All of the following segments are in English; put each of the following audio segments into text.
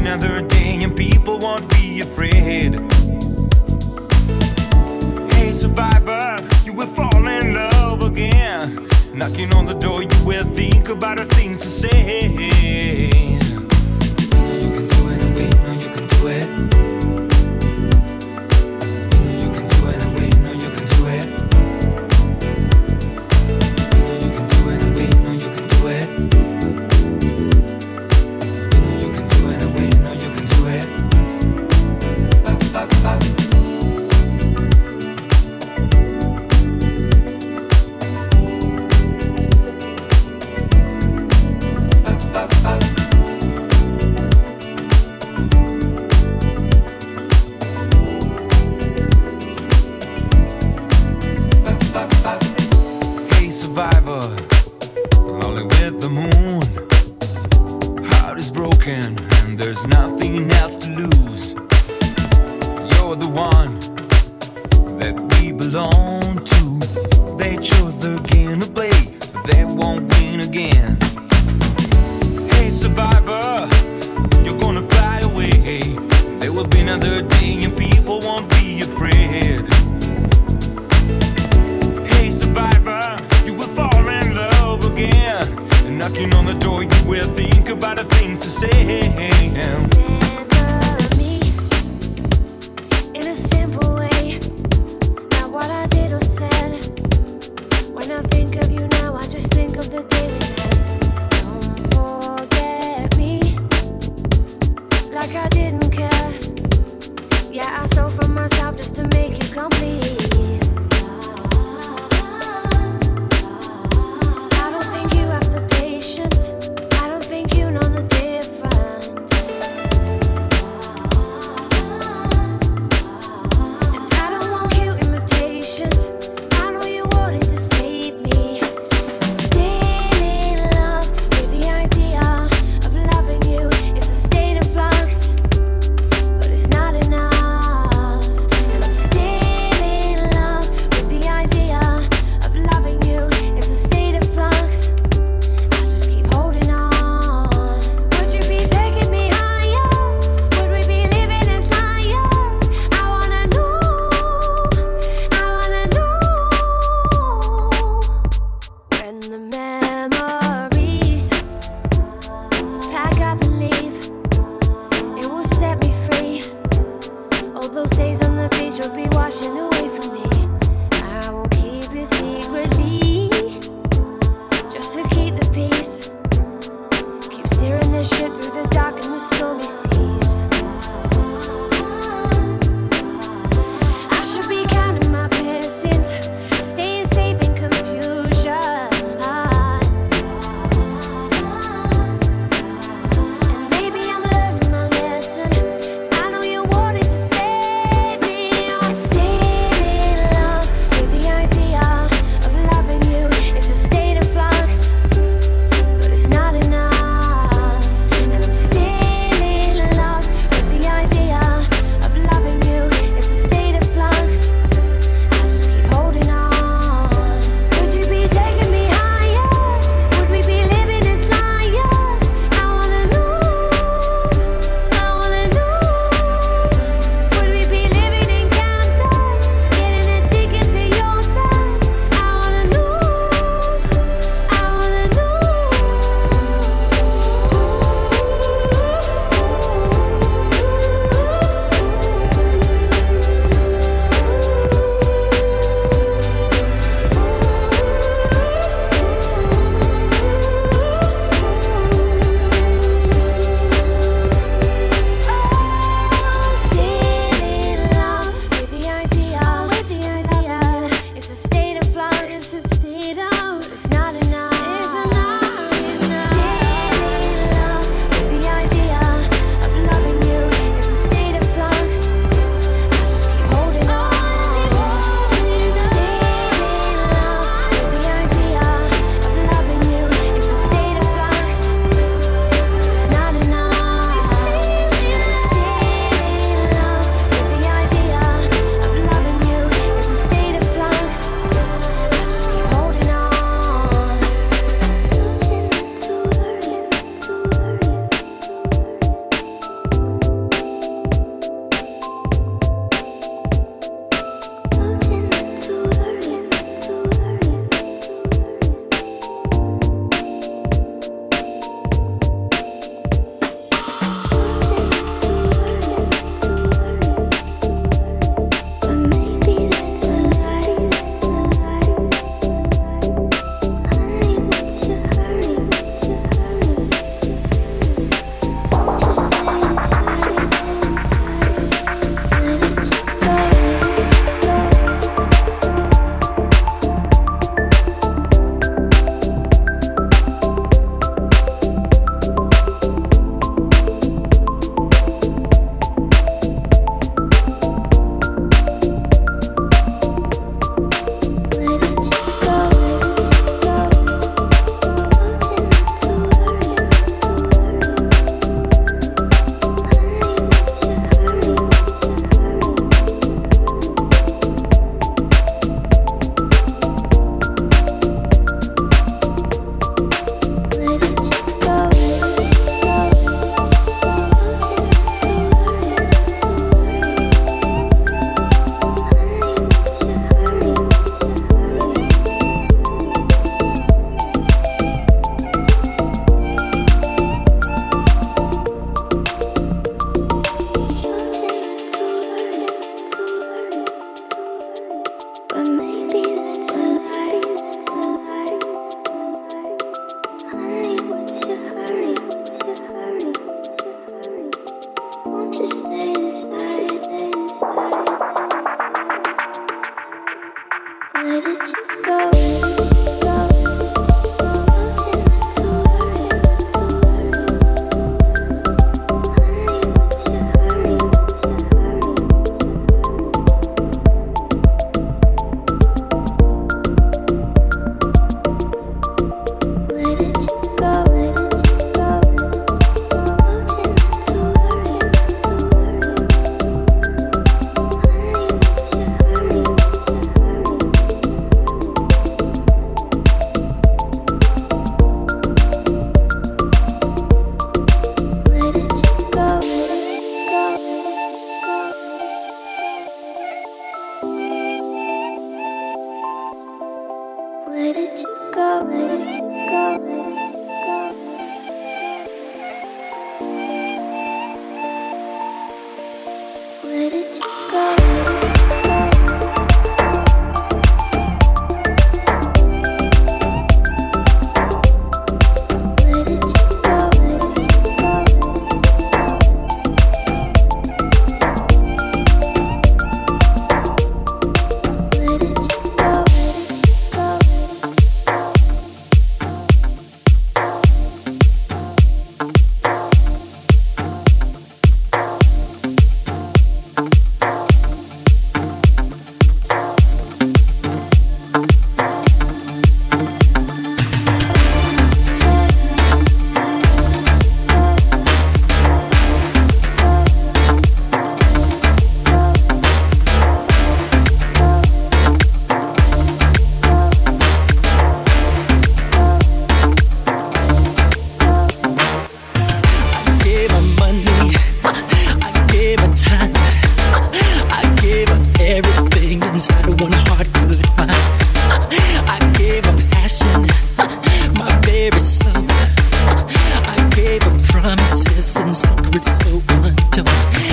another day and people won't be afraid. Hey, survivor, you will fall in love again. Knocking on the door, you will think about the things to say. untouchable.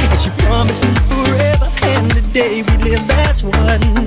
And she promised me forever and the day we live as one.